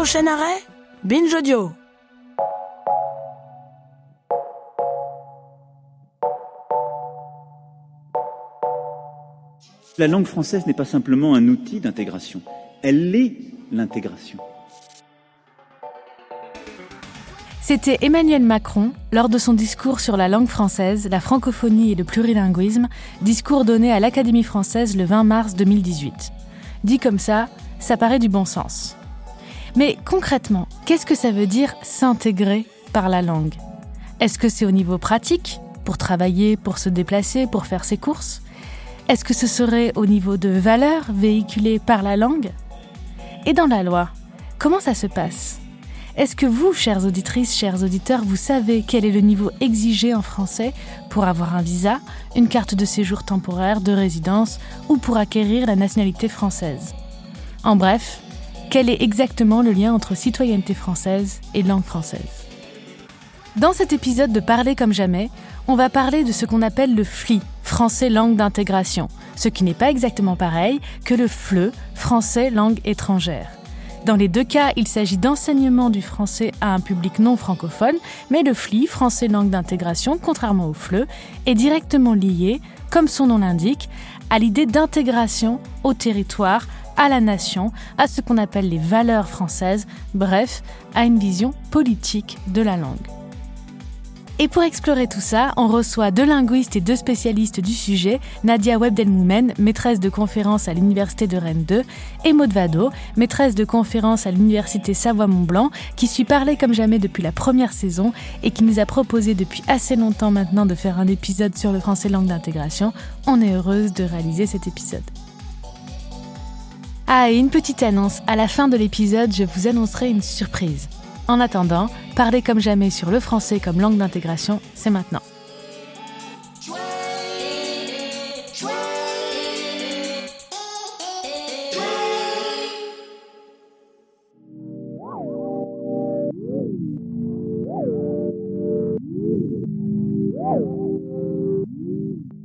Prochain arrêt, Binge Audio. La langue française n'est pas simplement un outil d'intégration, elle est l'intégration. C'était Emmanuel Macron lors de son discours sur la langue française, la francophonie et le plurilinguisme, discours donné à l'Académie française le 20 mars 2018. Dit comme ça, ça paraît du bon sens. Mais concrètement, qu'est-ce que ça veut dire s'intégrer par la langue? Est-ce que c'est au niveau pratique, pour travailler, pour se déplacer, pour faire ses courses? Est-ce que ce serait au niveau de valeurs véhiculées par la langue? Et dans la loi, comment ça se passe? Est-ce que vous, chères auditrices, chers auditeurs, vous savez quel est le niveau exigé en français pour avoir un visa, une carte de séjour temporaire, de résidence ou pour acquérir la nationalité française? En bref, quel est exactement le lien entre citoyenneté française et langue française Dans cet épisode de Parler comme jamais, on va parler de ce qu'on appelle le FLI, français langue d'intégration, ce qui n'est pas exactement pareil que le FLE, français langue étrangère. Dans les deux cas, il s'agit d'enseignement du français à un public non francophone, mais le FLI, français langue d'intégration, contrairement au FLE, est directement lié, comme son nom l'indique, à l'idée d'intégration au territoire à la nation, à ce qu'on appelle les valeurs françaises, bref, à une vision politique de la langue. Et pour explorer tout ça, on reçoit deux linguistes et deux spécialistes du sujet, Nadia Webdelmoumen, maîtresse de conférence à l'Université de Rennes 2, et Maud Vado, maîtresse de conférence à l'Université Savoie-Mont-Blanc, qui suit parler comme jamais depuis la première saison et qui nous a proposé depuis assez longtemps maintenant de faire un épisode sur le français langue d'intégration. On est heureuse de réaliser cet épisode. Ah, et une petite annonce, à la fin de l'épisode, je vous annoncerai une surprise. En attendant, parler comme jamais sur le français comme langue d'intégration, c'est maintenant.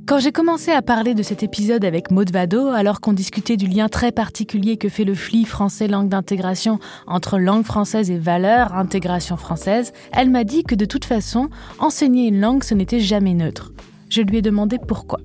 Quand j'ai commencé à parler de cet épisode avec Maud Vado, alors qu'on discutait du lien très particulier que fait le FLI français langue d'intégration entre langue française et valeurs, intégration française, elle m'a dit que de toute façon, enseigner une langue, ce n'était jamais neutre. Je lui ai demandé pourquoi.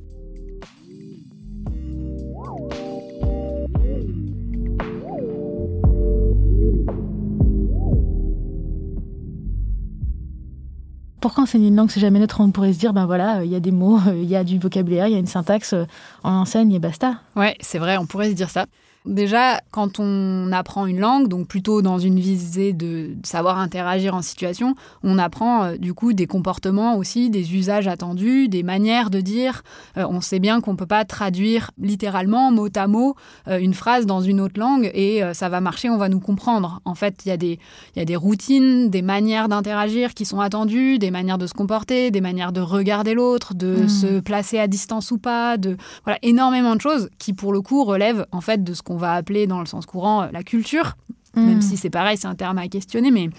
Pourquoi enseigner une langue, c'est jamais neutre On pourrait se dire, ben voilà, il y a des mots, il y a du vocabulaire, il y a une syntaxe, on enseigne et basta. Ouais, c'est vrai, on pourrait se dire ça. Déjà, quand on apprend une langue, donc plutôt dans une visée de savoir interagir en situation, on apprend euh, du coup des comportements aussi, des usages attendus, des manières de dire. Euh, on sait bien qu'on ne peut pas traduire littéralement, mot à mot, euh, une phrase dans une autre langue et ça va marcher, on va nous comprendre. En fait, il y, a des, y a des routines, des manières d'interagir qui sont attendues, des manières de se comporter, des manières de regarder l'autre, de Mmh. se placer à distance ou pas, de voilà, énormément de choses qui pour le coup relèvent en fait de ce qu'on va appeler dans le sens courant euh, la culture, Mmh. même si c'est pareil, c'est un terme à questionner, mais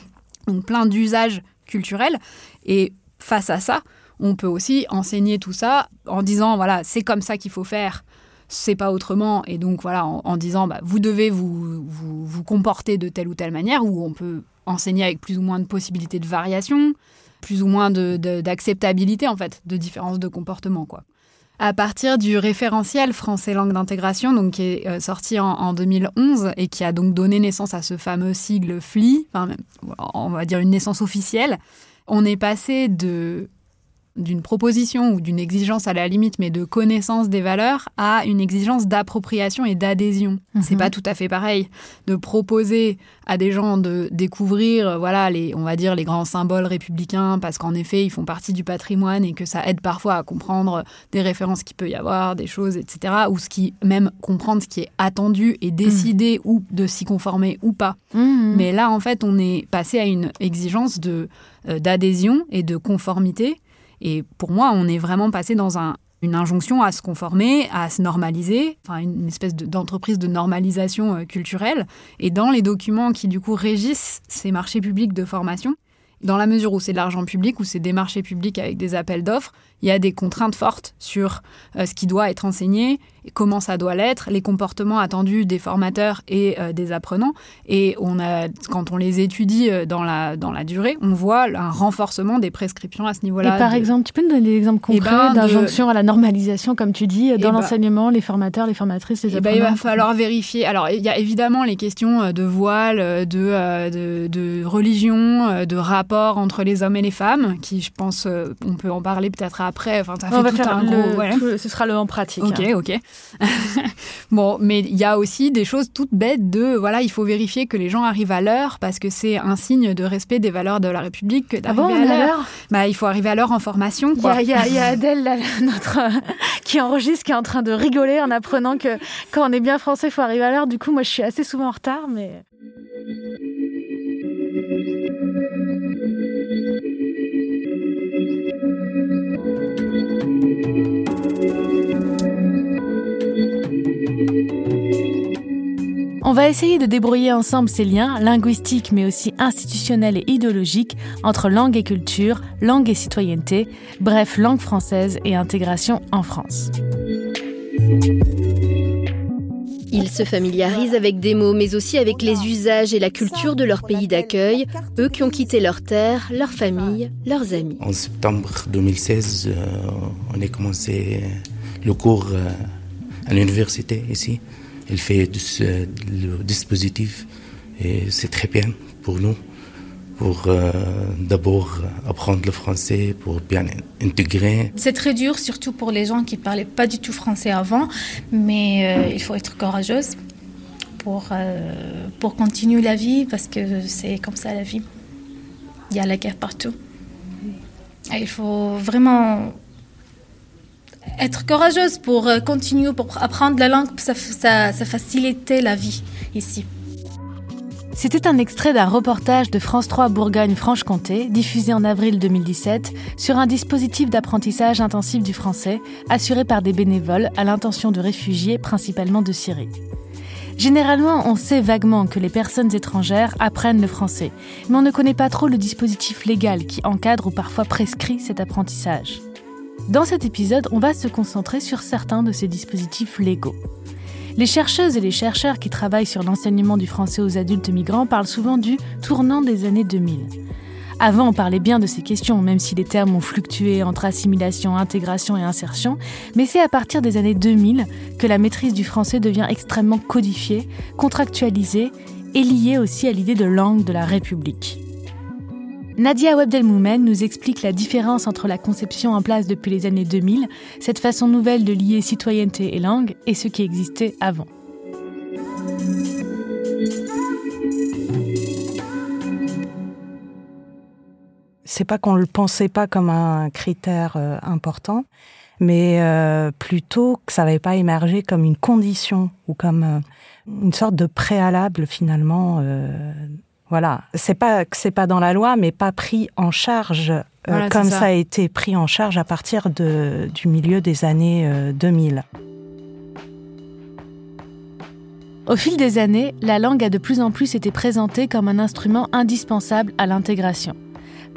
donc plein d'usages culturels. Et face à ça, on peut aussi enseigner tout ça en disant voilà, c'est comme ça qu'il faut faire. C'est pas autrement, et donc voilà, en, en disant bah, vous devez vous, vous, vous comporter de telle ou telle manière, ou on peut enseigner avec plus ou moins de possibilités de variation, plus ou moins de- de- d'acceptabilité en fait, de différences de comportement quoi à partir du référentiel français langue d'intégration, donc qui est euh, sorti en, en 2011 et qui a donc donné naissance à ce fameux sigle FLI, on va dire une naissance officielle, on est passé de d'une proposition ou d'une exigence à la limite, mais de connaissance des valeurs, à une exigence d'appropriation et d'adhésion. C'est Mhm. pas tout à fait pareil de proposer à des gens de découvrir, euh, voilà, les, on va dire les grands symboles républicains, parce qu'en effet, ils font partie du patrimoine et que ça aide parfois à comprendre des références qu'il peut y avoir, des choses, etc. Ou ce qui, même comprendre ce qui est attendu et décider ou de s'y conformer ou pas. Mmh. Mais là, en fait, on est passé à une exigence de euh, d'adhésion et de conformité. Et pour moi, on est vraiment passé dans un, une injonction à se conformer, à se normaliser, enfin une, espèce de- d'entreprise de, normalisation euh, culturelle. Et dans les documents qui, du coup, régissent ces marchés publics de formation, dans la mesure où c'est de l'argent public, où c'est des marchés publics avec des appels d'offres, il y a des contraintes fortes sur euh, ce qui doit être enseigné, comment ça doit l'être, les comportements attendus des formateurs et euh, des apprenants. Et on a, quand on les étudie euh, dans la, dans la durée, on voit un renforcement des prescriptions à ce niveau-là. Et par exemple, tu peux nous donner des exemples Eh concrets ben, de- d'injonction à la normalisation, comme tu dis, dans ben- l'enseignement, les formateurs, les formatrices, les Eh ben, apprenants il va falloir vérifier. Alors, il y a évidemment les questions euh, de voile, euh, de, euh, de, de religion, euh, de rapport entre les hommes et les femmes, qui, je pense, euh, on peut en parler peut-être après. Enfin, ça On fait va tout faire un le- gros. voilà. tout- ce sera le en pratique. Ok, hein. ok. bon, mais il y a aussi des choses toutes bêtes de, voilà, il faut vérifier que les gens arrivent à l'heure parce que c'est un signe de respect des valeurs de la République que Ah bon, d'arriver on est à l'heure. Bah, il faut arriver à l'heure en formation, Il y, a, y y Adèle, là, notre, euh, qui enregistre, qui est en train de rigoler en apprenant que quand on est bien français, il faut arriver à l'heure. Du coup, moi, je suis assez souvent en retard, mais... On va essayer de débrouiller ensemble ces liens, linguistiques mais aussi institutionnels et idéologiques, entre langue et culture, langue et citoyenneté, bref, langue française et intégration en France. Ils se familiarisent avec des mots, mais aussi avec les usages et la culture de leur pays d'accueil, eux qui ont quitté leur terre, leur famille, leurs amis. En septembre 2016, euh, on a commencé le cours euh, à l'université ici. Il fait le dispositif et c'est très bien pour nous, pour euh, d'abord apprendre le français, pour bien intégrer. C'est très dur, surtout pour les gens qui parlaient pas du tout français avant, mais euh, il faut être courageuse pour, euh, pour continuer la vie parce que c'est comme ça la vie. Il y a la guerre partout. Il faut vraiment être courageuse pour euh, continuer, pour apprendre la langue, ça, ça, facilitait la vie ici. C'était un extrait d'un reportage de France 3 Bourgogne-Franche-Comté, diffusé en avril 2017, sur un dispositif d'apprentissage intensif du français, assuré par des bénévoles à l'intention de réfugiés, principalement de Syrie. Généralement, on sait vaguement que les personnes étrangères apprennent le français, mais on ne connaît pas trop le dispositif légal qui encadre ou parfois prescrit cet apprentissage. Dans cet épisode, on va se concentrer sur certains de ces dispositifs légaux. Les chercheuses et les chercheurs qui travaillent sur l'enseignement du français aux adultes migrants parlent souvent du tournant des années 2000. Avant, on parlait bien de ces questions, même si les termes ont fluctué entre assimilation, intégration et insertion, mais c'est à partir des années 2000 que la maîtrise du français devient extrêmement codifiée, contractualisée et liée aussi à l'idée de langue de la République. Nadia Webdelmoumen nous explique la différence entre la conception en place depuis les années 2000, cette façon nouvelle de lier citoyenneté et langue, et ce qui existait avant. c'est pas qu'on le pensait pas comme un critère euh, important, mais euh, plutôt que ça n'avait pas émergé comme une condition ou comme euh, une sorte de préalable finalement. Voilà, c'est pas que c'est pas dans la loi, mais pas pris en charge euh, Voilà, comme ça. ça. a été pris en charge à partir de, du milieu des années euh, 2000. Au fil des années, la langue a de plus en plus été présentée comme un instrument indispensable à l'intégration.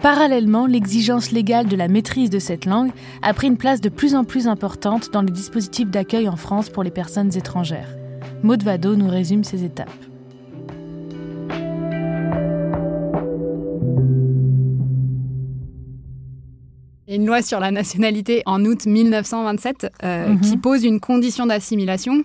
Parallèlement, l'exigence légale de la maîtrise de cette langue a pris une place de plus en plus importante dans les dispositifs d'accueil en France pour les personnes étrangères. Maud Vado nous résume ces étapes. Il y a une loi sur la nationalité en août 1927 euh, Mhm. qui pose une condition d'assimilation,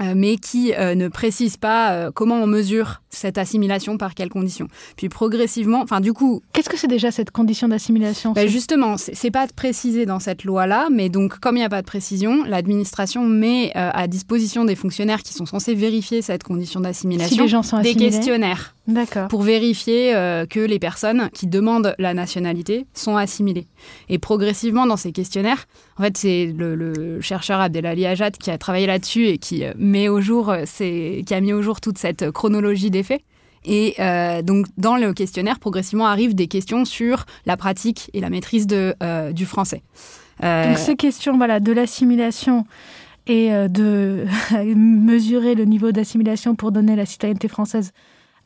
euh, mais qui euh, ne précise pas euh, comment on mesure cette assimilation, par quelles conditions? Puis progressivement, enfin du coup, Qu'est-ce que c'est déjà cette condition d'assimilation? Bah, justement, c'est pas précisé dans cette loi-là, mais donc comme il n'y a pas de précision, l'administration met euh, à disposition des fonctionnaires qui sont censés vérifier cette condition Si d'assimilation des questionnaires pour vérifier euh, que les personnes qui demandent la nationalité sont assimilées. Et progressivement, dans ces questionnaires, en fait, c'est le, le chercheur Abdelali Ajad qui a travaillé là-dessus et qui euh, met au jour, qui a mis au jour toute cette chronologie des Et euh, donc, dans le questionnaire, progressivement arrivent des questions sur la pratique et la maîtrise de, euh, du français. Euh, Donc ces questions voilà, de l'assimilation et de mesurer le niveau d'assimilation pour donner la citoyenneté française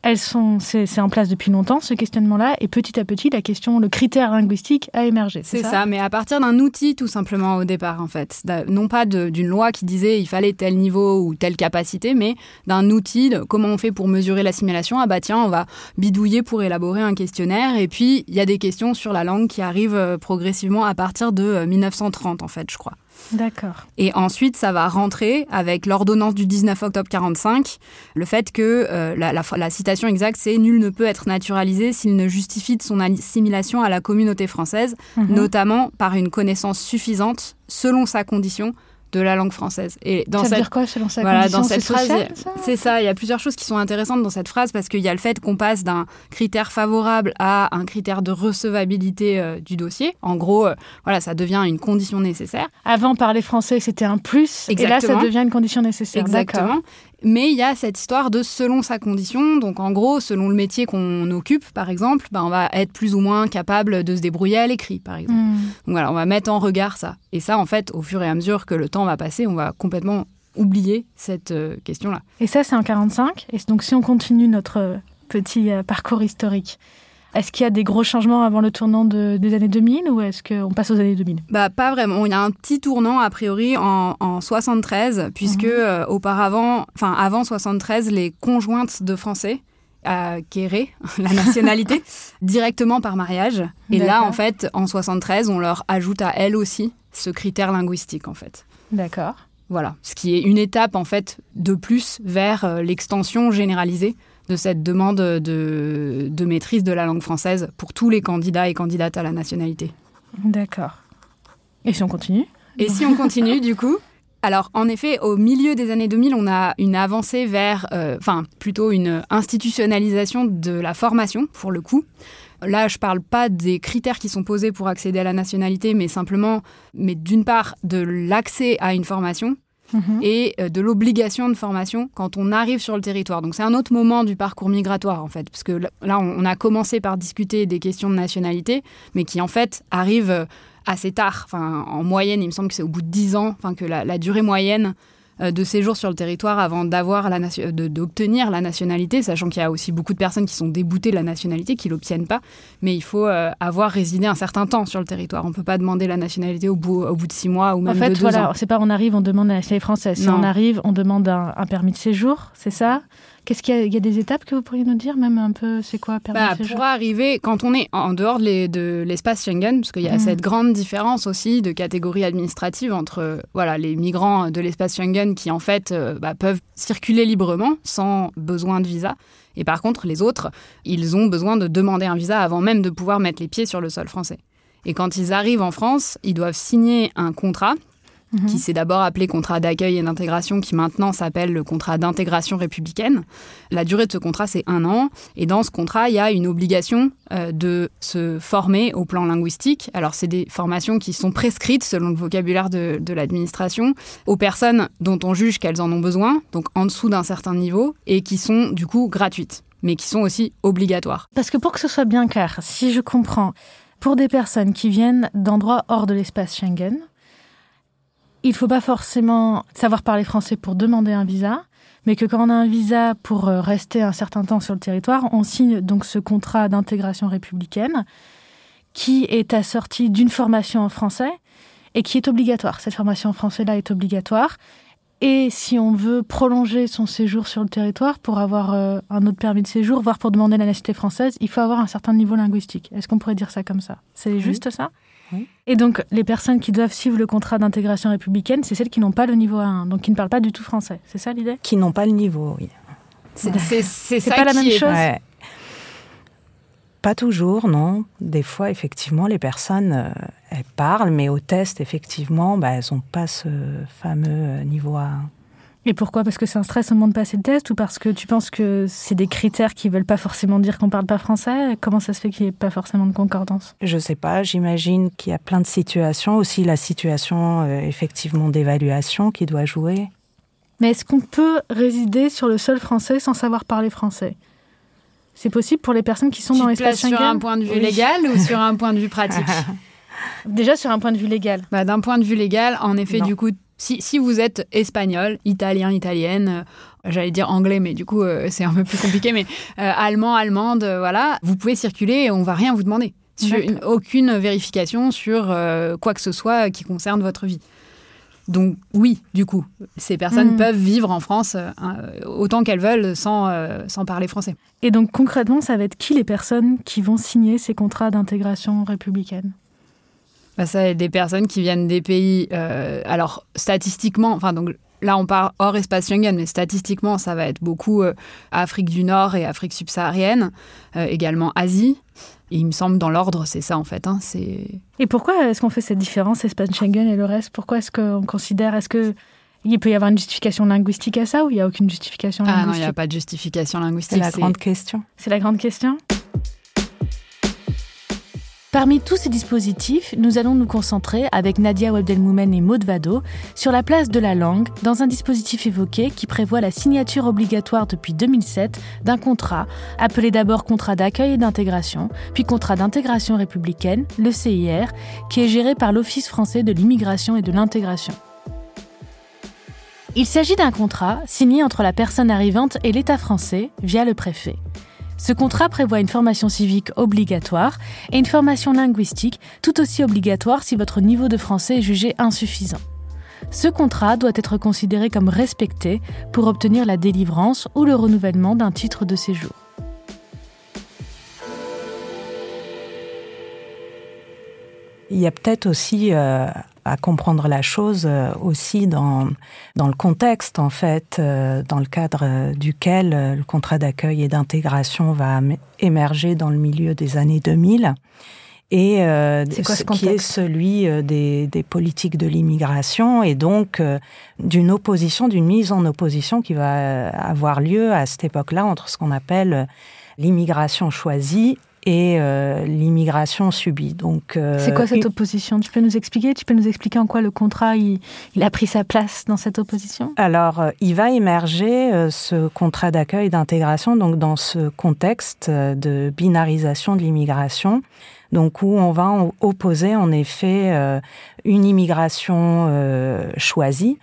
elles sont, c'est en place depuis longtemps ce questionnement-là, et petit à petit, la question, le critère linguistique a émergé. C'est ça, mais à partir d'un outil tout simplement au départ en fait, non pas d'une loi qui disait il fallait tel niveau ou telle capacité, mais d'un outil. De comment on fait pour mesurer l'assimilation Ah bah tiens, on va bidouiller pour élaborer un questionnaire, et puis il y a des questions sur la langue qui arrivent euh, progressivement à partir de 1930 euh, en fait, je crois. D'accord. Et ensuite, ça va rentrer avec l'ordonnance du 19 octobre 45, le fait que euh, la, citation exacte, c'est Nul ne peut être naturalisé s'il ne justifie de son assimilation à la communauté française, mhm. notamment par une connaissance suffisante, selon sa condition, de la langue française. Et dans ça veut dire quoi selon sa voilà, dans cette phrase, c'est ça. Il y a plusieurs choses qui sont intéressantes dans cette phrase parce qu'il y a le fait qu'on passe d'un critère favorable à un critère de recevabilité euh, du dossier. En gros, euh, voilà, ça devient une condition nécessaire. Avant, parler français, c'était un plus, Exactement. et là, ça devient une condition nécessaire. Exactement. Mais il y a cette histoire de selon sa condition. Donc en gros, selon le métier qu'on occupe, par exemple, ben, on va être plus ou moins capable de se débrouiller à l'écrit, par exemple. Hmm. Donc voilà, on va mettre en regard ça. Et ça, en fait, au fur et à mesure que le temps va passer, on va complètement oublier cette euh, question-là. Et ça, c'est en 45. Et donc si on continue notre petit euh, parcours historique, est-ce qu'il y a des gros changements avant le tournant des années 2000 ou est-ce qu'on passe aux années 2000 Bah pas vraiment. Il y a un petit tournant a priori en, en 73 puisque mhm. euh, auparavant, enfin avant 73, les conjointes de Français acquéraient la nationalité directement par mariage. Et là, en fait, en 73, on leur ajoute à elles aussi ce critère linguistique, en fait. D'accord. Voilà, ce qui est une étape en fait de plus vers euh, l'extension généralisée de cette demande de, maîtrise de la langue française pour tous les candidats et candidates à la nationalité. D'accord. Et si on continue? Et si on continue, du coup? Alors, en effet, au milieu des années 2000, on a une avancée vers, euh, enfin, plutôt une institutionnalisation de la formation, pour le coup. Là, je ne parle pas des critères qui sont posés pour accéder à la nationalité, mais simplement, mais d'une part, de l'accès à une formation, Mhm. et euh, de l'obligation de formation quand on arrive sur le territoire. Donc c'est un autre moment du parcours migratoire en fait, parce que là on a commencé par discuter des questions de nationalité, mais qui en fait arrivent euh, assez tard. Enfin, en moyenne, il me semble que c'est au bout de 10 ans, enfin que la durée moyenne de séjour sur le territoire avant d'avoir la d'obtenir la nationalité, sachant qu'il y a aussi beaucoup de personnes qui sont déboutées de la nationalité, qui l'obtiennent pas. Mais il faut euh, avoir résidé un certain temps sur le territoire. On peut pas demander la nationalité au bout, au bout de six mois ou même en fait, de deux voilà, ans. C'est pas on arrive, on demande la nationalité française. Si on arrive, on demande un permis de séjour, c'est ça? Qu'est-ce qu'il y, a des étapes que vous pourriez nous dire, même un peu, c'est quoi bah, Pour arriver, quand on est en dehors de l'espace Schengen, parce qu'il y a mhm. cette grande différence aussi de catégorie administrative entre voilà, les migrants de l'espace Schengen qui en fait euh, bah, peuvent circuler librement sans besoin de visa. Et par contre, les autres, ils ont besoin de demander un visa avant même de pouvoir mettre les pieds sur le sol français. Et quand ils arrivent en France, ils doivent signer un contrat qui mhm. s'est d'abord appelé contrat d'accueil et d'intégration, qui maintenant s'appelle le contrat d'intégration républicaine. La durée de ce contrat, c'est un an. Et dans ce contrat, il y a une obligation euh, de se former au plan linguistique. Alors, c'est des formations qui sont prescrites, selon le vocabulaire de, de l'administration, aux personnes dont on juge qu'elles en ont besoin, donc en dessous d'un certain niveau, et qui sont du coup gratuites, mais qui sont aussi obligatoires. Parce que pour que ce soit bien clair, si je comprends, pour des personnes qui viennent d'endroits hors de l'espace Schengen, il ne faut pas forcément savoir parler français pour demander un visa, mais que quand on a un visa pour euh, rester un certain temps sur le territoire, on signe donc ce contrat d'intégration républicaine qui est assorti d'une formation en français et qui est obligatoire. Cette formation en français-là est obligatoire. Et si on veut prolonger son séjour sur le territoire pour avoir euh, un autre permis de séjour, voire pour demander la nationalité française, il faut avoir un certain niveau linguistique. Est-ce qu'on pourrait dire ça comme ça? C'est juste ça? Et donc, les personnes qui doivent suivre le contrat d'intégration républicaine, c'est celles qui n'ont pas le niveau A1, donc qui ne parlent pas du tout français. C'est ça l'idée? Qui n'ont pas le niveau, oui. C'est pas la même chose? Pas toujours, non. Des fois, effectivement, les personnes, euh, elles parlent, mais au test, effectivement, bah, elles n'ont pas ce fameux niveau A1. Et pourquoi? Parce que c'est un stress au moment de passer le test ou parce que tu penses que c'est des critères qui veulent pas forcément dire qu'on parle pas français? Comment ça se fait qu'il n'y ait pas forcément de concordance? Je sais pas, j'imagine qu'il y a plein de situations, aussi la situation euh, effectivement d'évaluation qui doit jouer. Mais est-ce qu'on peut résider sur le sol français sans savoir parler français? C'est possible pour les personnes qui sont dans l'espace Schengen sur un point de vue légal ou sur un point de vue pratique? Déjà sur un point de vue légal. Bah, D'un point de vue légal, en effet, du coup, si, vous êtes espagnol, italien, italienne, euh, j'allais dire anglais, mais du coup, euh, c'est un peu plus compliqué, mais euh, allemand, allemande, voilà, vous pouvez circuler et on va rien vous demander. Sur une- aucune vérification sur euh, quoi que ce soit qui concerne votre vie. Donc oui, du coup, ces personnes Mm. peuvent vivre en France euh, autant qu'elles veulent sans, euh, sans parler français. Et donc concrètement, ça va être qui les personnes qui vont signer ces contrats d'intégration républicaine? Bah, ça va être des personnes qui viennent des pays. euh, alors, statistiquement, enfin, donc là, on part hors espace Schengen, mais statistiquement, ça va être beaucoup euh, Afrique du Nord et Afrique subsaharienne, euh, également Asie. Et il me semble, dans l'ordre, c'est ça, en fait. hein, c'est. Et pourquoi est-ce qu'on fait cette différence, espace Schengen et le reste? Pourquoi est-ce qu'on considère, est-ce que il peut y avoir une justification linguistique à ça ou il n'y a aucune justification Ah non, il linguistique n'y a pas de justification C'est linguistique. la grande question. C'est la grande question? Parmi tous ces dispositifs, nous allons nous concentrer avec Nadia Webdelmoumen et Maud Vado sur la place de la langue dans un dispositif évoqué qui prévoit la signature obligatoire depuis 2007 d'un contrat, appelé d'abord contrat d'accueil et d'intégration, puis contrat d'intégration républicaine, le CIR, qui est géré par l'Office français de l'immigration et de l'intégration. Il s'agit d'un contrat signé entre la personne arrivante et l'État français via le préfet. Ce contrat prévoit une formation civique obligatoire et une formation linguistique tout aussi obligatoire si votre niveau de français est jugé insuffisant. Ce contrat doit être considéré comme respecté pour obtenir la délivrance ou le renouvellement d'un titre de séjour. Il y a peut-être aussi euh, à comprendre la chose euh, aussi dans, dans le contexte, en fait, euh, dans le cadre euh, duquel le contrat d'accueil et d'intégration va émerger dans le milieu des années 2000. Et euh, quoi ce qui est celui des, des politiques de l'immigration et donc euh, d'une opposition, d'une mise en opposition qui va avoir lieu à cette époque-là entre ce qu'on appelle l'immigration choisie et euh, l'immigration subie. Donc, euh, C'est quoi cette opposition? Tu peux nous expliquer? Tu peux nous expliquer en quoi le contrat il, il a pris sa place dans cette opposition? Alors, euh, il va émerger euh, ce contrat d'accueil et d'intégration donc dans ce contexte euh, de binarisation de l'immigration, donc où on va opposer en effet euh, une immigration euh, choisie,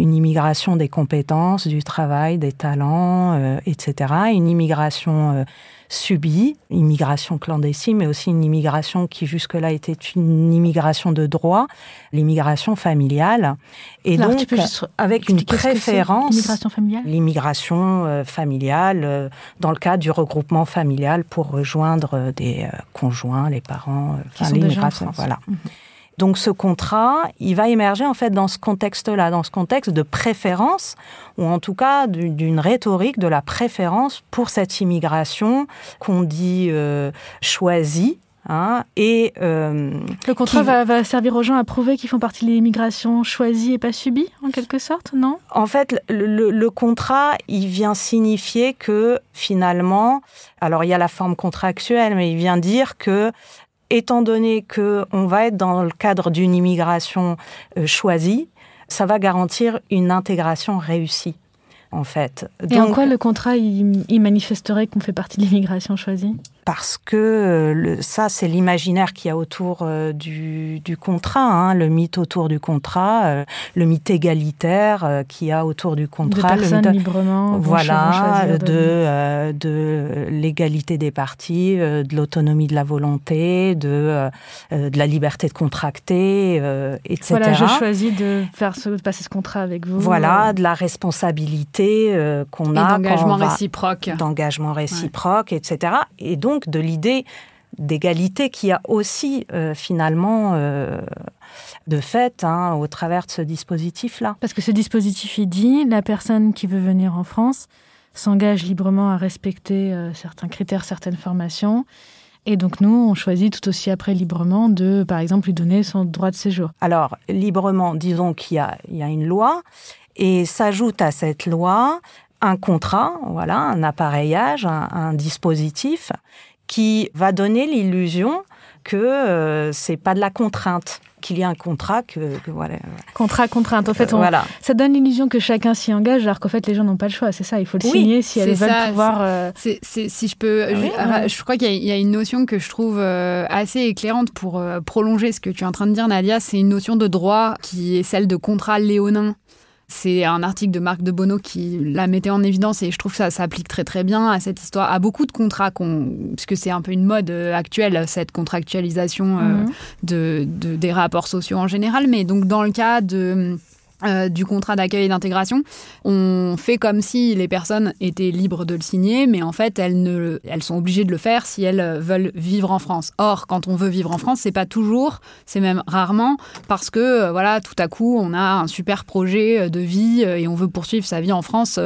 une immigration des compétences, du travail, des talents, euh, etc., et une immigration euh, subie, immigration clandestine, mais aussi une immigration qui jusque-là était une immigration de droit, l'immigration familiale, et Alors, donc avec une préférence l'immigration familiale? l'immigration euh, familiale dans le cadre du regroupement familial pour rejoindre des conjoints, les parents, enfin, l'immigration, voilà. Mhm. Donc ce contrat, il va émerger en fait dans ce contexte-là, dans ce contexte de préférence, ou en tout cas du- d'une rhétorique de la préférence pour cette immigration qu'on dit euh, choisie. hein, et euh, Le contrat qui- va, va servir aux gens à prouver qu'ils font partie de l'immigration choisie et pas subie, en quelque sorte, non? En fait, le contrat, il vient signifier que finalement, alors il y a la forme contractuelle, mais il vient dire que, étant donné que on va être dans le cadre d'une immigration euh, choisie, ça va garantir une intégration réussie, en fait. Et en quoi le contrat il, il manifesterait qu'on fait partie de l'immigration choisie? Parce que euh, le, ça, c'est l'imaginaire qu'il y a autour euh, du, du contrat, hein, le mythe autour du contrat, euh, le mythe égalitaire euh, qu'il y a autour du De contrat, le personnes mythe- librement voilà, de, euh, de l'égalité des partis, euh, de l'autonomie de la volonté, de, euh, de la liberté de contracter, euh, etc. Voilà, je choisis de faire ce, de passer ce contrat avec vous. Voilà, de la responsabilité euh, qu'on a quand d'engagement on va- réciproque. d'engagement réciproque, etc. Et donc de l'idée d'égalité qui a aussi euh, finalement euh, de fait hein, au travers de ce dispositif-là. Parce que ce dispositif, il dit, la personne qui veut venir en France s'engage librement à respecter euh, certains critères, certaines formations. Et donc nous, on choisit tout aussi après librement de, par exemple, lui donner son droit de séjour. Alors, librement, disons qu'il y a, il y a une loi et s'ajoute à cette loi un contrat, voilà, un appareillage, un, un dispositif qui va donner l'illusion que euh, c'est pas de la contrainte, qu'il y a un contrat que, que voilà. Contrat, contrainte. En fait, on- voilà. ça donne l'illusion que chacun s'y engage, alors qu'en fait, les gens n'ont pas le choix. C'est ça, il faut le Oui, signer si elles c'est veulent ça, pouvoir... euh, si je peux, Ah je, oui, ah, je crois qu'il y a, il y a une notion que je trouve euh, assez éclairante pour euh, prolonger ce que tu es en train de dire, Nadia. C'est une notion de droit qui est celle de contrat léonin. C'est un article de Marc de Bono qui la mettait en évidence et je trouve que ça s'applique très très bien à cette histoire, à beaucoup de contrats, puisque c'est un peu une mode euh, actuelle, cette contractualisation euh, mhm. de, des rapports sociaux en général. Mais donc dans le cas de euh, du contrat d'accueil et d'intégration, on fait comme si les personnes étaient libres de le signer, mais en fait elles, ne, elles sont obligées de le faire si elles veulent vivre en France. Or, quand on veut vivre en France, c'est pas toujours, c'est même rarement, parce que euh, voilà, tout à coup, on a un super projet de vie euh, et on veut poursuivre sa vie en France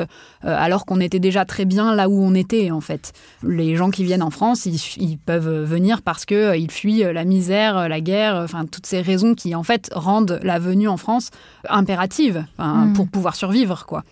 alors qu'on était déjà très bien là où on était en fait. Les gens qui viennent en France, ils, peuvent venir parce que ils fuient la misère, la guerre, enfin toutes ces raisons qui en fait rendent la venue en France impérative Hmm. pour pouvoir survivre, quoi.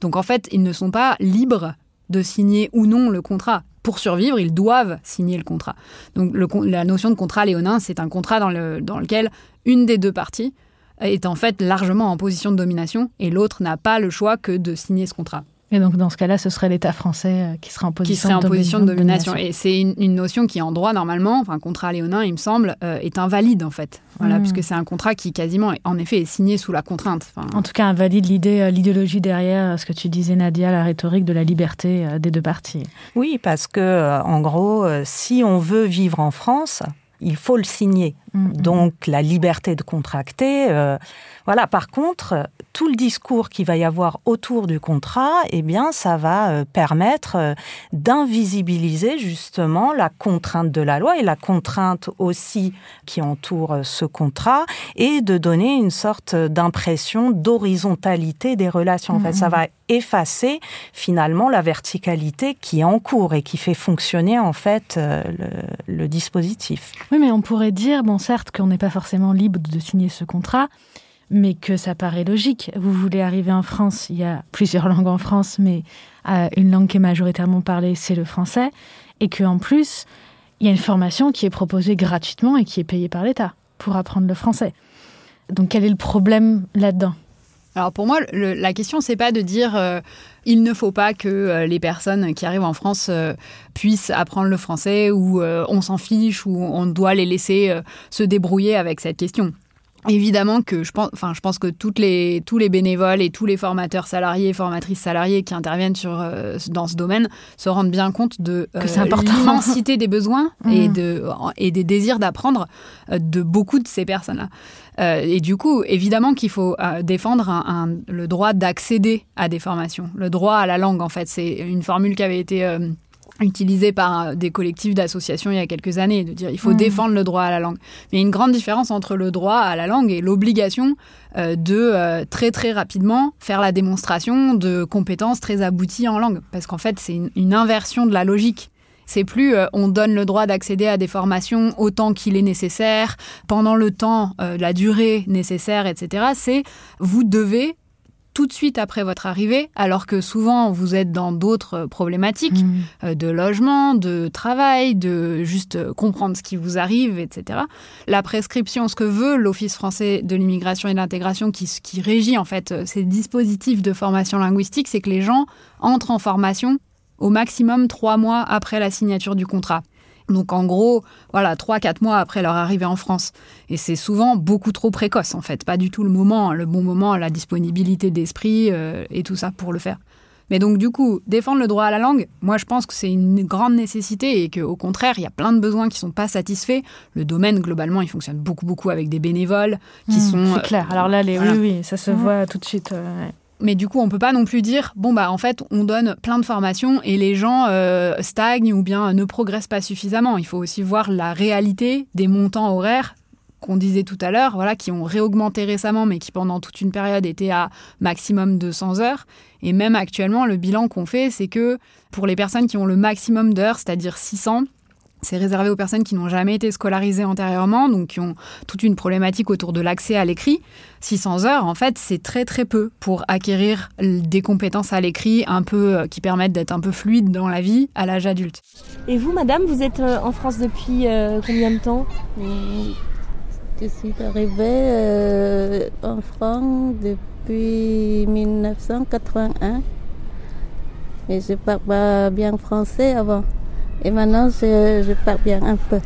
Donc en fait, ils ne sont pas libres de signer ou non le contrat. Pour survivre, ils doivent signer le contrat. Donc la notion de contrat léonin, c'est un contrat dans, le, dans lequel une des deux parties est en fait largement en position de domination et l'autre n'a pas le choix que de signer ce contrat. Et donc, dans ce cas-là, ce serait l'État français euh, qui serait en position, qui serait en de, position de, domination. Et c'est une, notion qui, en droit, normalement, enfin, contrat léonin, il me semble, euh, est invalide, en fait. Voilà, puisque c'est un contrat qui, quasiment, en effet, est signé sous la contrainte. en tout cas, invalide l'idée, euh, l'idéologie derrière ce que tu disais, Nadia, la rhétorique de la liberté des deux parties. Oui, parce que, en gros, si on veut vivre en France, il faut le signer. Mm, mm. Donc la liberté de contracter. Euh, voilà. Par contre, tout le discours qu'il va y avoir autour du contrat, eh bien, ça va euh, permettre euh, d'invisibiliser justement la contrainte de la loi et la contrainte aussi qui entoure ce contrat et de donner une sorte d'impression d'horizontalité des relations. En fait, ça mm, va effacer finalement la verticalité qui est en cours et qui fait fonctionner en fait le, le dispositif. Oui, mais on pourrait dire bon certes qu'on n'est pas forcément libre de signer ce contrat, mais que ça paraît logique. Vous voulez arriver en France, il y a plusieurs langues en France, mais euh, une langue qui est majoritairement parlée, c'est le français, et qu'en plus, il y a une formation qui est proposée gratuitement et qui est payée par l'État pour apprendre le français. Donc quel est le problème là-dedans? Alors pour moi, la question c'est pas de dire euh, il ne faut pas que euh, les personnes qui arrivent en France euh, puissent apprendre le français ou on s'en fiche ou on doit les laisser se débrouiller avec cette question. Évidemment que je pense, enfin, je pense que toutes les, tous les bénévoles et tous les formateurs salariés formatrices salariées qui interviennent sur, dans ce domaine se rendent bien compte de l'immensité des besoins et, mmh. de, et des désirs d'apprendre de beaucoup de ces personnes-là. Euh, et du coup, évidemment qu'il faut euh, défendre un, le droit d'accéder à des formations, le droit à la langue, en fait. C'est une formule qui avait été euh, utilisée par des collectifs d'associations il y a quelques années, de dire il faut mmh. défendre le droit à la langue. Mais il y a une grande différence entre le droit à la langue et l'obligation de très très rapidement faire la démonstration de compétences très abouties en langue. Parce qu'en fait, c'est une, inversion de la logique. C'est plus euh, on donne le droit d'accéder à des formations autant qu'il est nécessaire, pendant le temps, euh, la durée nécessaire, etc. C'est vous devez tout de suite après votre arrivée, alors que souvent vous êtes dans d'autres problématiques mmh. euh, de logement, de travail, de juste comprendre ce qui vous arrive, etc. La prescription, ce que veut l'Office français de l'immigration et de l'intégration, qui, qui régit en fait ces dispositifs de formation linguistique, c'est que les gens entrent en formation au maximum trois mois après la signature du contrat. Donc en gros, voilà, trois, quatre mois après leur arrivée en France. Et c'est souvent beaucoup trop précoce en fait, pas du tout le moment, le bon moment, la disponibilité d'esprit euh, et tout ça pour le faire. Mais donc du coup, défendre le droit à la langue, moi je pense que c'est une grande nécessité et qu'au contraire, il y a plein de besoins qui sont pas satisfaits. Le domaine globalement, il fonctionne beaucoup beaucoup avec des bénévoles qui mmh, sont. C'est clair. Alors là, les, oui, oui, ça se mmh. voit tout de suite. Euh, mais du coup, on peut pas non plus dire bon bah en fait, on donne plein de formations et les gens euh, stagnent ou bien ne progressent pas suffisamment. Il faut aussi voir la réalité des montants horaires qu'on disait tout à l'heure, voilà, qui ont réaugmenté récemment, mais qui pendant toute une période étaient à maximum 200 heures. Et même actuellement, le bilan qu'on fait, c'est que pour les personnes qui ont le maximum d'heures, c'est-à-dire 600, c'est réservé aux personnes qui n'ont jamais été scolarisées antérieurement, donc qui ont toute une problématique autour de l'accès à l'écrit. 600 heures, en fait, c'est très très peu pour acquérir des compétences à l'écrit un peu euh, qui permettent d'être un peu fluide dans la vie à l'âge adulte. Et vous, madame, vous êtes euh, en France depuis euh, combien de temps? Je suis arrivée en France depuis 1981. Mais je parle pas bien français avant. Et maintenant, je, parle bien un peu.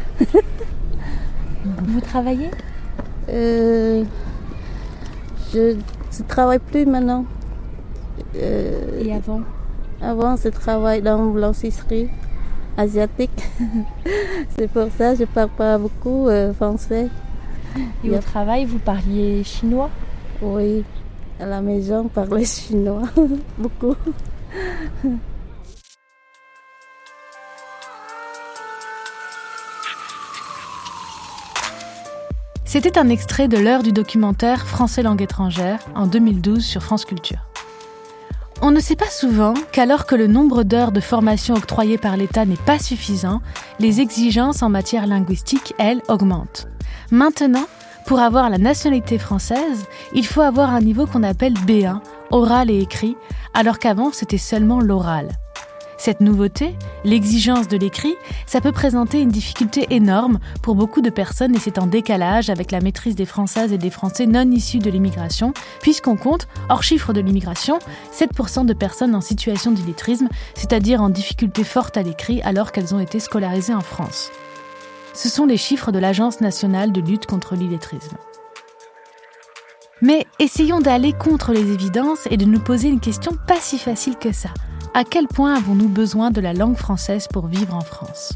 Vous travaillez? Euh, Je Je travaille plus maintenant. Euh, Et avant? Avant, je travaille dans la blanchisserie asiatique. C'est pour ça que je ne parle pas beaucoup euh, français. Et au travail, vous parliez chinois? Oui, à la maison, on parlait chinois beaucoup. C'était un extrait de l'heure du documentaire Français langue étrangère en 2012 sur France Culture. On ne sait pas souvent qu'alors que le nombre d'heures de formation octroyées par l'État n'est pas suffisant, les exigences en matière linguistique, elles, augmentent. Maintenant, pour avoir la nationalité française, il faut avoir un niveau qu'on appelle B1, oral et écrit, alors qu'avant c'était seulement l'oral. Cette nouveauté, l'exigence de l'écrit, ça peut présenter une difficulté énorme pour beaucoup de personnes et c'est en décalage avec la maîtrise des Françaises et des Français non issus de l'immigration, puisqu'on compte, hors chiffre de l'immigration, 7% de personnes en situation d'illettrisme, c'est-à-dire en difficulté forte à l'écrit alors qu'elles ont été scolarisées en France. Ce sont les chiffres de l'Agence nationale de lutte contre l'illettrisme. Mais essayons d'aller contre les évidences et de nous poser une question pas si facile que ça. À quel point avons-nous besoin de la langue française pour vivre en France?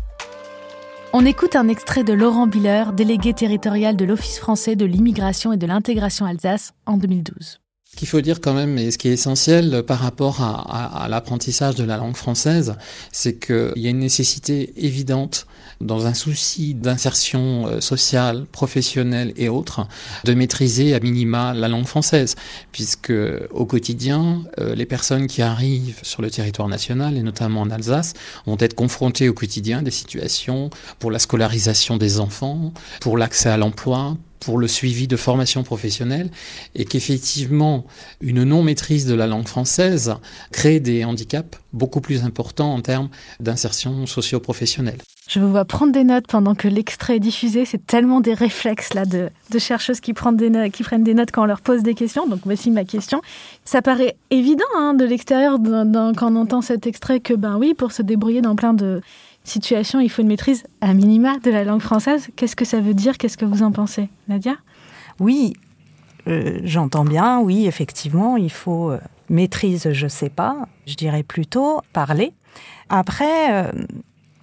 On écoute un extrait de Laurent Biller, délégué territorial de l'Office français de l'immigration et de l'intégration Alsace en 2012. Ce qu'il faut dire quand même, et ce qui est essentiel par rapport à, l'apprentissage de la langue française, c'est qu'il y a une nécessité évidente dans un souci d'insertion euh, sociale, professionnelle et autres, de maîtriser à minima la langue française, puisque au quotidien, euh, les personnes qui arrivent sur le territoire national, et notamment en Alsace, vont être confrontées au quotidien des situations pour la scolarisation des enfants, pour l'accès à l'emploi, pour le suivi de formation professionnelle et qu'effectivement une non-maîtrise de la langue française crée des handicaps beaucoup plus importants en termes d'insertion socio-professionnelle. Je vous vois prendre des notes pendant que l'extrait est diffusé. C'est tellement des réflexes là de, chercheuses qui prennent, des notes, qui prennent des notes quand on leur pose des questions. Donc voici ma question. Ça paraît évident hein, de l'extérieur quand on entend cet extrait que ben oui, pour se débrouiller dans plein de situations, il faut une maîtrise à minima de la langue française. Qu'est-ce que ça veut dire? Qu'est-ce que vous en pensez, Nadia? Oui, euh, j'entends bien. Oui, effectivement, il faut euh, maîtrise, je sais pas. Je dirais plutôt parler. Après. Euh,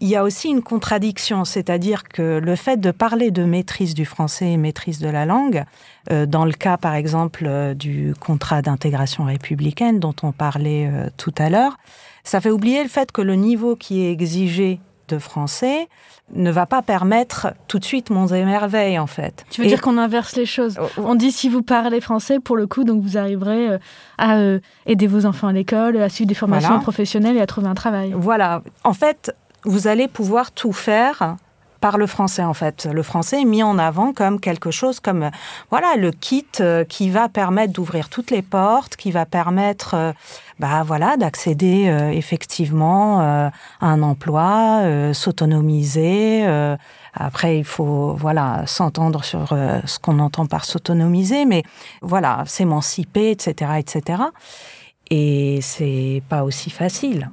il y a aussi une contradiction, c'est-à-dire que le fait de parler de maîtrise du français et maîtrise de la langue, euh, dans le cas par exemple du contrat d'intégration républicaine dont on parlait tout à l'heure, ça fait oublier le fait que le niveau qui est exigé de français ne va pas permettre tout de suite monts et merveilles en fait. Tu veux et... dire qu'on inverse les choses On dit si vous parlez français pour le coup, donc vous arriverez à aider vos enfants à l'école, à suivre des formations voilà. professionnelles et à trouver un travail. Voilà. En fait, vous allez pouvoir tout faire par le français en fait. Le français est mis en avant comme quelque chose comme voilà le kit qui va permettre d'ouvrir toutes les portes, qui va permettre bah voilà d'accéder euh, effectivement euh, à un emploi, euh, s'autonomiser. après il faut voilà s'entendre sur ce qu'on entend par s'autonomiser, mais voilà s'émanciper, etc., etc. Et c'est pas aussi facile.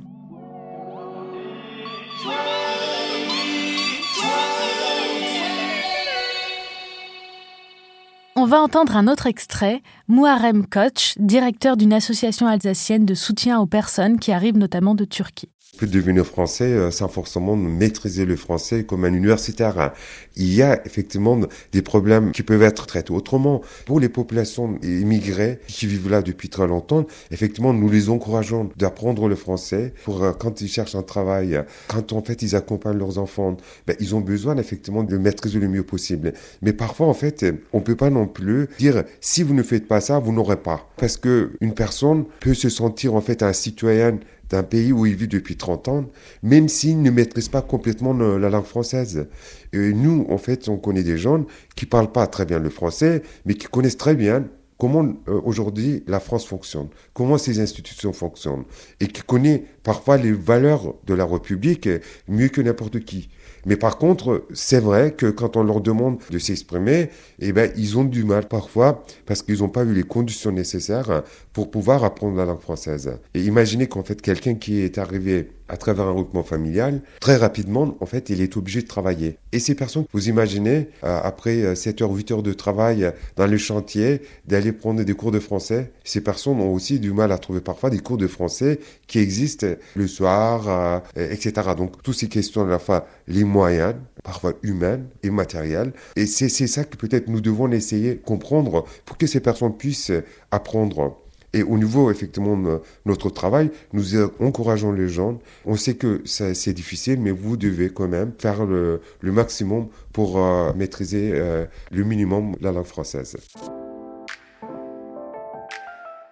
On va entendre un autre extrait, Muharrem Koch, directeur d'une association alsacienne de soutien aux personnes qui arrivent notamment de Turquie peut devenir français euh, sans forcément maîtriser le français comme un universitaire. Il y a effectivement des problèmes qui peuvent être traités autrement. Pour les populations immigrées qui vivent là depuis très longtemps, effectivement, nous les encourageons d'apprendre le français pour euh, quand ils cherchent un travail, quand en fait ils accompagnent leurs enfants, ben, ils ont besoin effectivement de maîtriser le mieux possible. Mais parfois, en fait, on peut pas non plus dire si vous ne faites pas ça, vous n'aurez pas. Parce que une personne peut se sentir en fait un citoyen d'un pays où il vit depuis 30 ans, même s'il ne maîtrise pas complètement la langue française. Et nous, en fait, on connaît des gens qui parlent pas très bien le français, mais qui connaissent très bien comment euh, aujourd'hui la France fonctionne, comment ses institutions fonctionnent, et qui connaît parfois les valeurs de la République mieux que n'importe qui. Mais par contre, c'est vrai que quand on leur demande de s'exprimer, eh ben, ils ont du mal parfois parce qu'ils n'ont pas eu les conditions nécessaires pour pouvoir apprendre la langue française. Et imaginez qu'en fait, quelqu'un qui est arrivé à travers un regroupement familial, très rapidement, en fait, il est obligé de travailler. Et ces personnes, vous imaginez, euh, après 7 heures, 8 heures de travail dans le chantier, d'aller prendre des cours de français. Ces personnes ont aussi du mal à trouver parfois des cours de français qui existent le soir, euh, etc. Donc, toutes ces questions à la fois les moyens, parfois humaines et matérielles. Et c'est ça que peut-être nous devons essayer de comprendre pour que ces personnes puissent apprendre et au niveau, effectivement, de notre travail, nous encourageons les gens. On sait que c'est difficile, mais vous devez quand même faire le, maximum pour euh, maîtriser euh, le minimum la langue française.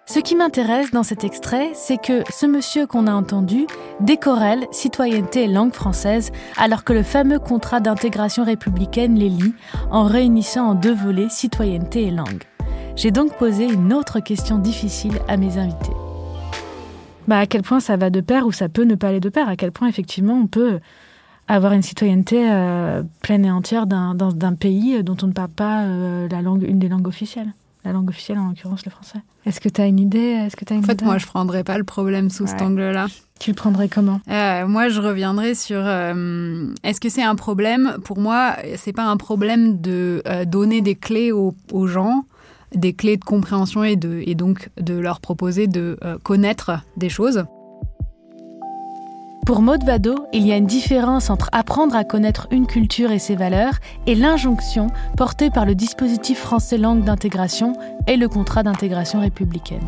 Ce qui m'intéresse dans cet extrait, c'est que ce monsieur qu'on a entendu décorelle citoyenneté et langue française, alors que le fameux contrat d'intégration républicaine les lie en réunissant en deux volets citoyenneté et langue. J'ai donc posé une autre question difficile à mes invités. Bah, à quel point ça va de pair ou ça peut ne pas aller de pair? À quel point effectivement on peut avoir une citoyenneté euh, pleine et entière d'un pays dont on ne parle pas euh, la langue, une des langues officielles? La langue officielle, en l'occurrence le français. Est-ce que tu as une idée? Est-ce que as une En fait, moi, je prendrais pas le problème sous cet angle-là. Tu le prendrais comment? Euh, Moi, je reviendrais sur est-ce que c'est un problème? Pour moi, c'est pas un problème de donner des clés aux, aux gens des clés de compréhension et, donc de leur proposer de euh, connaître des choses. Pour Maud Vado, il y a une différence entre apprendre à connaître une culture et ses valeurs et l'injonction portée par le dispositif français langue d'intégration et le contrat d'intégration républicaine.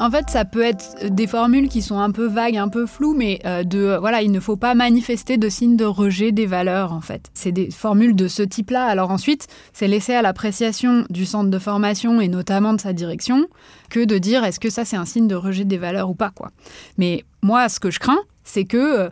En fait, ça peut être des formules qui sont un peu vagues, un peu floues, mais euh, de voilà, il ne faut pas manifester de signes de rejet des valeurs. En fait, c'est des formules de ce type-là. Alors ensuite, c'est laissé à l'appréciation du centre de formation et notamment de sa direction que de dire est-ce que ça c'est un signe de rejet des valeurs ou pas quoi. Mais moi, ce que je crains, c'est que euh,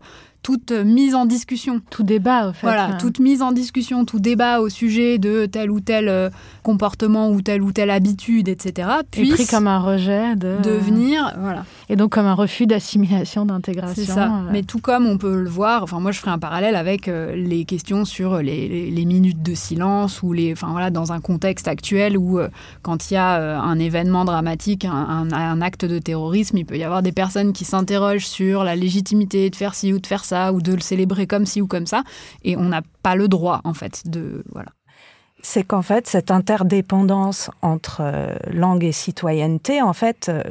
toute mise en discussion. Tout débat, en fait. Voilà, toute mise en discussion, tout débat au sujet de tel ou tel euh, comportement ou telle ou telle habitude, etc. Puis pris comme un rejet de... Devenir, voilà. Et donc comme un refus d'assimilation, d'intégration. C'est ça. Euh. Mais tout comme on peut le voir, enfin moi je ferai un parallèle avec euh, les questions sur les, les, minutes de silence ou les, enfin voilà, dans un contexte actuel où quand il y a un événement dramatique, un, un acte de terrorisme, il peut y avoir des personnes qui s'interrogent sur la légitimité de faire ci ou de faire ça ou de le célébrer comme ci ou comme ça. Et on n'a pas le droit, en fait, de. Voilà c'est qu'en fait, cette interdépendance entre euh, langue et citoyenneté, en fait, euh,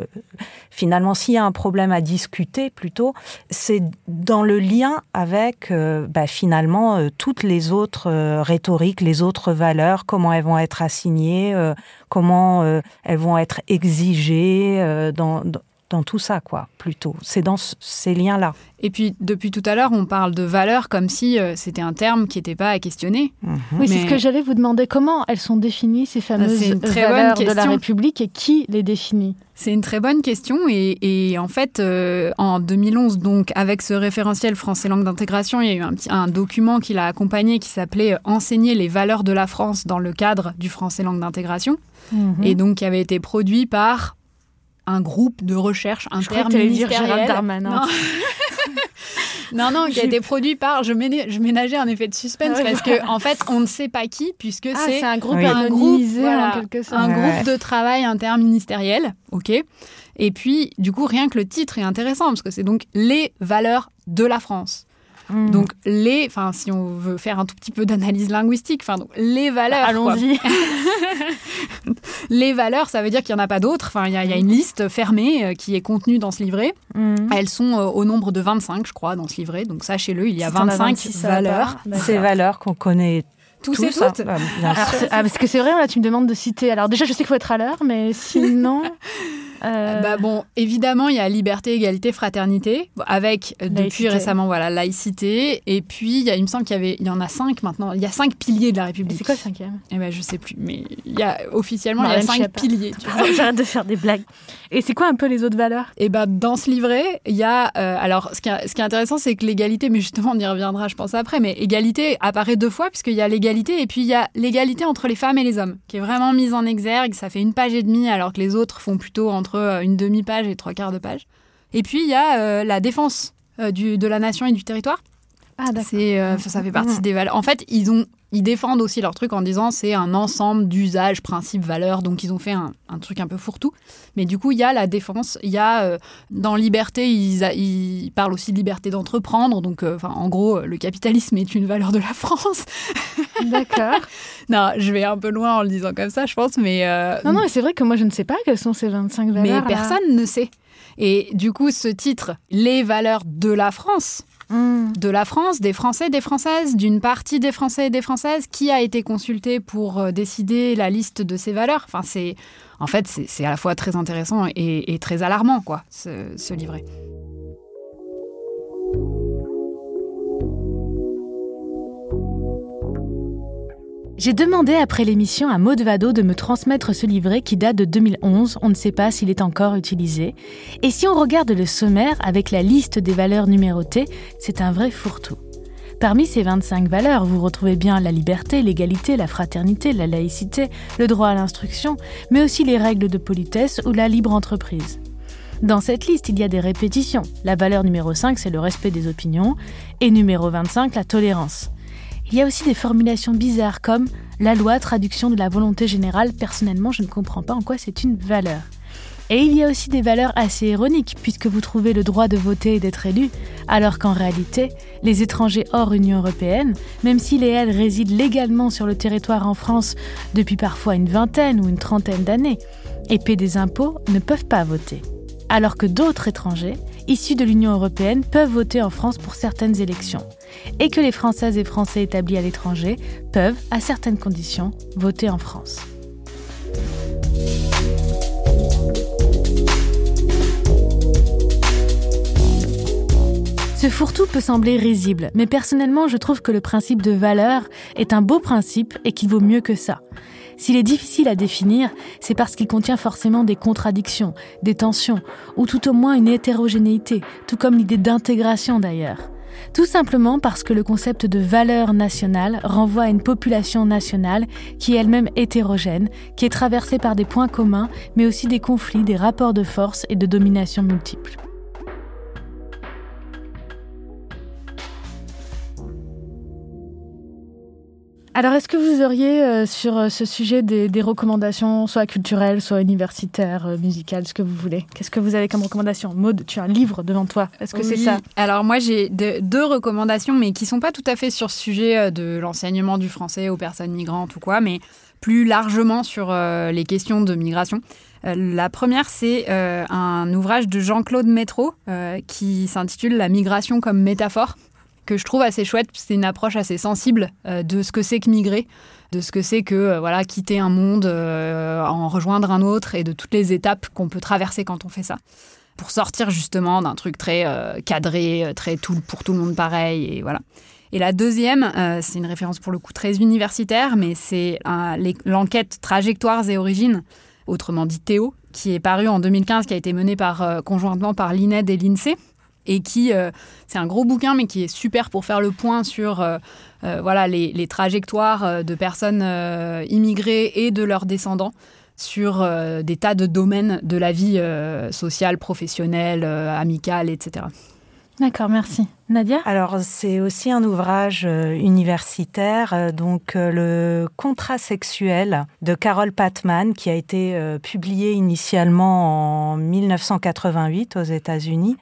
finalement, s'il y a un problème à discuter plutôt, c'est dans le lien avec, euh, bah, finalement, toutes les autres rhétoriques, les autres valeurs, comment elles vont être assignées, comment elles vont être exigées dans tout ça, quoi, plutôt. C'est dans ces liens-là. Et puis, depuis tout à l'heure, on parle de valeurs comme si euh, c'était un terme qui n'était pas à questionner. Mhm. Oui, c'est ce que j'allais vous demander. Comment elles sont définies, ces ah, fameuses valeurs de la République, et qui les définit? C'est une très bonne question et, en fait, euh, en 2011, donc avec ce référentiel français langue d'intégration, il y a eu un, petit, un document qui l'a accompagné qui s'appelait Enseigner les valeurs de la France dans le cadre du français langue d'intégration, mhm. et donc qui avait été produit par un groupe de recherche interministériel. Non. non, non, qui a été produit par. Je, ménageais un effet de suspense parce que en fait, on ne sait pas qui puisque ah, c'est un groupe anonymisé en quelque sorte. Un groupe de travail interministériel, ok. Et puis, du coup, rien que le titre est intéressant parce que c'est donc les valeurs de la France. Hmm. Donc les, enfin si on veut faire un tout petit peu d'analyse linguistique, enfin les valeurs. Allons-y. les valeurs, ça veut dire qu'il n'y en a pas d'autres. Enfin, il y, a une liste fermée euh, qui est contenue dans ce livret. Hmm. Elles sont euh, au nombre de 25, je crois, dans ce livret. Donc sachez-le, il y a 25 valeurs. Ces valeurs qu'on connaît tous, et toutes. Ah, ah, parce que c'est vrai, là, tu me demandes de citer. Alors déjà, je sais qu'il faut être à l'heure, mais sinon. Euh, bah bon, évidemment, il y a liberté, égalité, fraternité, avec euh, depuis récemment voilà laïcité. Et puis, il, y a, il me semble qu'il y avait, il y en a cinq maintenant. Il y a cinq piliers de la République. C'est quoi le cinquième? Eh ben, je sais plus, mais il y a officiellement il y a cinq piliers. J'arrête de faire des blagues. Et c'est quoi un peu les autres valeurs? Eh ben, dans ce livret, il y a, euh, alors, ce qui, est, ce qui est intéressant, c'est que l'égalité, mais justement, on y reviendra, je pense après, mais égalité apparaît deux fois puisqu'il y a l'égalité et puis il y a l'égalité entre les femmes et les hommes, qui est vraiment mise en exergue. Ça fait une page et demie, alors que les autres font plutôt entre euh, une demi-page et trois quarts de page. Et puis, il y a euh, la défense euh, du, de la nation et du territoire. Ah, c'est, ça fait partie mmh. des valeurs. En fait, ils ont ils défendent aussi leur truc en disant c'est un ensemble d'usages, principes, valeurs. Donc ils ont fait un, truc un peu fourre-tout. Mais du coup, il y a la défense. Il y a euh, dans liberté, ils, ils, parlent aussi de liberté d'entreprendre. Donc, euh, en gros, le capitalisme est une valeur de la France. D'accord. non, je vais un peu loin en le disant comme ça, je pense. Mais euh, non, non, c'est vrai que moi je ne sais pas quelles sont ces 25 valeurs. Mais personne ne sait. Et du coup, ce titre, les valeurs de la France Hmm. de la France, des Français, des Françaises, d'une partie des Français et des Françaises, qui a été consulté pour euh, décider la liste de ces valeurs. Enfin, c'est en fait c'est à la fois très intéressant et, très alarmant, quoi, ce livret. J'ai demandé après l'émission à Maud Vado de me transmettre ce livret qui date de 2011, on ne sait pas s'il est encore utilisé. Et si on regarde le sommaire avec la liste des valeurs numérotées, c'est un vrai fourre-tout. Parmi ces 25 valeurs, vous retrouvez bien la liberté, l'égalité, la fraternité, la laïcité, le droit à l'instruction, mais aussi les règles de politesse ou la libre entreprise. Dans cette liste, il y a des répétitions. La valeur numéro 5, c'est le respect des opinions, et numéro 25, la tolérance. Il y a aussi des formulations bizarres comme la loi, traduction de la volonté générale. Personnellement, je ne comprends pas en quoi c'est une valeur. Et il y a aussi des valeurs assez ironiques, puisque vous trouvez le droit de voter et d'être élu, alors qu'en réalité, les étrangers hors Union européenne, même s'ils et elles résident légalement sur le territoire en France depuis parfois une vingtaine ou une trentaine d'années, et paient des impôts, ne peuvent pas voter. Alors que d'autres étrangers, issus de l'Union européenne, peuvent voter en France pour certaines élections et que les Françaises et Français établis à l'étranger peuvent, à certaines conditions, voter en France. Ce fourre-tout peut sembler risible, mais personnellement je trouve que le principe de valeur est un beau principe et qu'il vaut mieux que ça. S'il est difficile à définir, c'est parce qu'il contient forcément des contradictions, des tensions, ou tout au moins une hétérogénéité, tout comme l'idée d'intégration d'ailleurs. Tout simplement parce que le concept de valeur nationale renvoie à une population nationale qui est elle-même hétérogène, qui est traversée par des points communs, mais aussi des conflits, des rapports de force et de domination multiples. Alors, est-ce que vous auriez euh, sur euh, ce sujet des, recommandations, soit culturelles, soit universitaires, euh, musicales, ce que vous voulez Qu'est-ce que vous avez comme recommandation? Maude, tu as un livre devant toi. Est-ce que c'est ça? Alors, moi, j'ai deux recommandations, mais qui sont pas tout à fait sur ce sujet de l'enseignement du français aux personnes migrantes ou quoi, mais plus largement sur les questions de migration. La première, c'est un ouvrage de Jean-Claude Métro qui s'intitule La migration comme métaphore que je trouve assez chouette. C'est une approche assez sensible euh, de ce que c'est que migrer, de ce que c'est que euh, voilà quitter un monde, euh, en rejoindre un autre et de toutes les étapes qu'on peut traverser quand on fait ça. Pour sortir justement d'un truc très cadré, très tout pour tout le monde pareil et voilà. Et la deuxième, c'est une référence pour le coup très universitaire, mais c'est l'enquête Trajectoires et Origines, autrement dit Théo, qui est paru en 2015, qui a été menée par, conjointement par l'INED et l'INSEE et qui, euh, c'est un gros bouquin, mais qui est super pour faire le point sur euh, euh, voilà, les, trajectoires de personnes immigrées et de leurs descendants sur des tas de domaines de la vie sociale, professionnelle, amicale, etc. D'accord, merci. Nadia? Alors, c'est aussi un ouvrage universitaire, donc le contrat sexuel de Carol Patman, qui a été publié initialement en 1988 aux États-Unis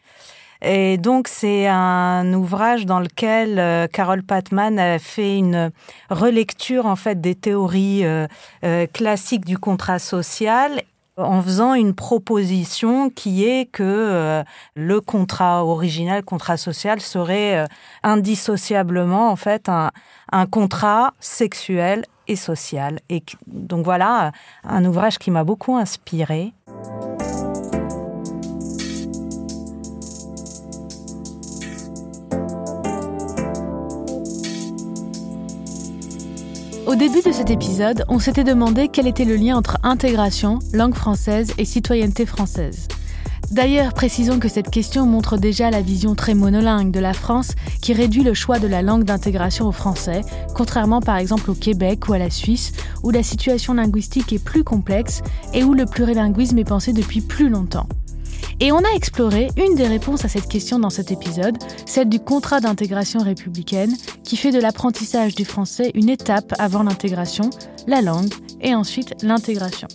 et donc c'est un ouvrage dans lequel euh, Carol Patman a fait une relecture en fait des théories euh, euh, classiques du contrat social en faisant une proposition qui est que le contrat original, contrat social, serait indissociablement en fait un, un contrat sexuel et social. Et donc voilà un ouvrage qui m'a beaucoup inspiré. Au début de cet épisode, on s'était demandé quel était le lien entre intégration, langue française et citoyenneté française. D'ailleurs, précisons que cette question montre déjà la vision très monolingue de la France qui réduit le choix de la langue d'intégration au français, contrairement par exemple au Québec ou à la Suisse, où la situation linguistique est plus complexe et où le plurilinguisme est pensé depuis plus longtemps. Et on a exploré une des réponses à cette question dans cet épisode, celle du contrat d'intégration républicaine, qui fait de l'apprentissage du français une étape avant l'intégration, la langue, et ensuite l'intégration.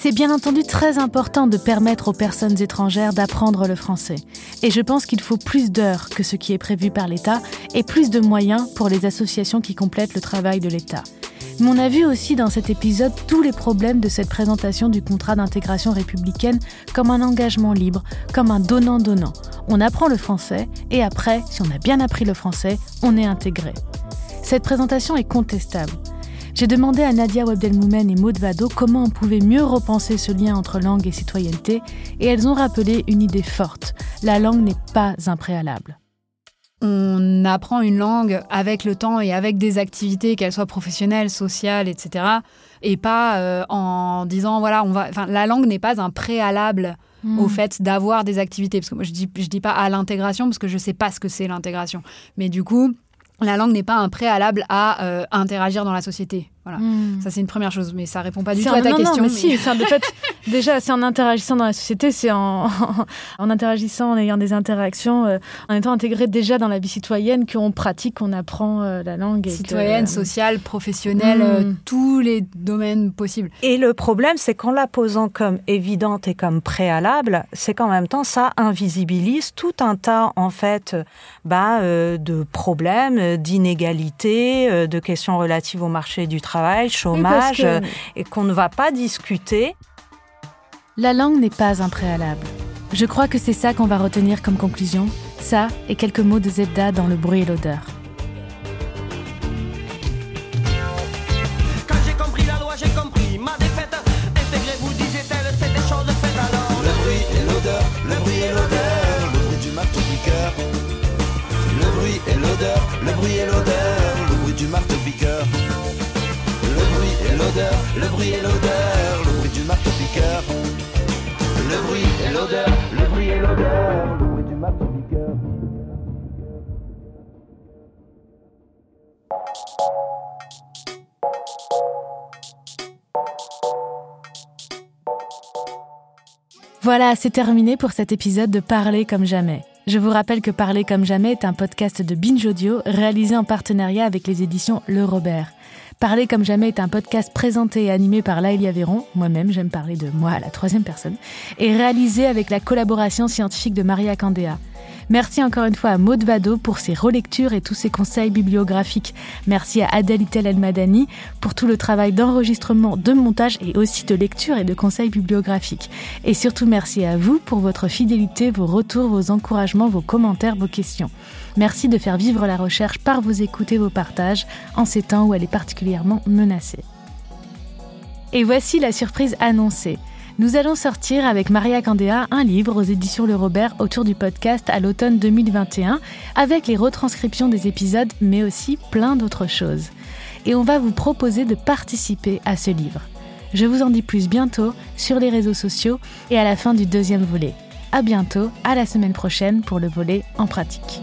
C'est bien entendu très important de permettre aux personnes étrangères d'apprendre le français. Et je pense qu'il faut plus d'heures que ce qui est prévu par l'État et plus de moyens pour les associations qui complètent le travail de l'État. Mais on a vu aussi dans cet épisode tous les problèmes de cette présentation du contrat d'intégration républicaine comme un engagement libre, comme un donnant-donnant. On apprend le français et après, si on a bien appris le français, on est intégré. Cette présentation est contestable. J'ai demandé à Nadia Webdelmoumen et Maud Vado comment on pouvait mieux repenser ce lien entre langue et citoyenneté, et elles ont rappelé une idée forte. La langue n'est pas un préalable on apprend une langue avec le temps et avec des activités, qu'elles soient professionnelles, sociales, etc. Et pas euh, en disant, voilà, on va. Enfin, la langue n'est pas un préalable au hmm. fait d'avoir des activités. Parce que moi, je dis, je dis pas à l'intégration, parce que je sais pas ce que c'est l'intégration. Mais du coup, la langue n'est pas un préalable à euh, interagir dans la société. Voilà. Hmm. Ça, c'est une première chose, mais ça répond pas du tout à ta question. Non, mais, si, de fait, déjà, c'est en interagissant dans la société, c'est en, en interagissant, en ayant des interactions, euh, en étant intégré déjà dans la vie citoyenne qu'on pratique, qu'on apprend euh, la langue. Citoyenne, sociale, professionnelle, hmm. tous les domaines possibles. Et le problème, c'est qu'en la posant comme évidente et comme préalable, c'est qu'en même temps, ça invisibilise tout un tas, en fait, bah, de problèmes, d'inégalités, de questions relatives au marché du travail chômage, euh, et qu'on ne va pas discuter. La langue n'est pas un préalable. Je crois que c'est ça qu'on va retenir comme conclusion, ça et quelques mots de Zedda dans le bruit et l'odeur. Le bruit et l'odeur, le bruit et l'odeur, Le bruit et l'odeur, le bruit et l'odeur, le bruit du marteau-piqueur. Voilà, c'est terminé pour cet épisode de Parler comme jamais. Je vous rappelle que Parler comme jamais est un podcast de Binge Audio réalisé en partenariat avec les éditions Le Robert. Parler comme jamais est un podcast présenté et animé par Laëlia Véron, moi-même j'aime parler de moi à la troisième personne, et réalisé avec la collaboration scientifique de Maria Candéa. Merci encore une fois à Maud Vado pour ses relectures et tous ses conseils bibliographiques. Merci à Adèle Itel El pour tout le travail d'enregistrement, de montage et aussi de lecture et de conseils bibliographiques. Et surtout merci à vous pour votre fidélité, vos retours, vos encouragements, vos commentaires, vos questions. Merci de faire vivre la recherche par vos écoutes et vos partages en ces temps où elle est particulièrement menacée. Et voici la surprise annoncée. Nous allons sortir avec Maria Candéa un livre aux éditions Le Robert autour du podcast à l'automne 2021 avec les retranscriptions des épisodes mais aussi plein d'autres choses. Et on va vous proposer de participer à ce livre. Je vous en dis plus bientôt sur les réseaux sociaux et à la fin du deuxième volet. À bientôt, à la semaine prochaine pour le volet en pratique.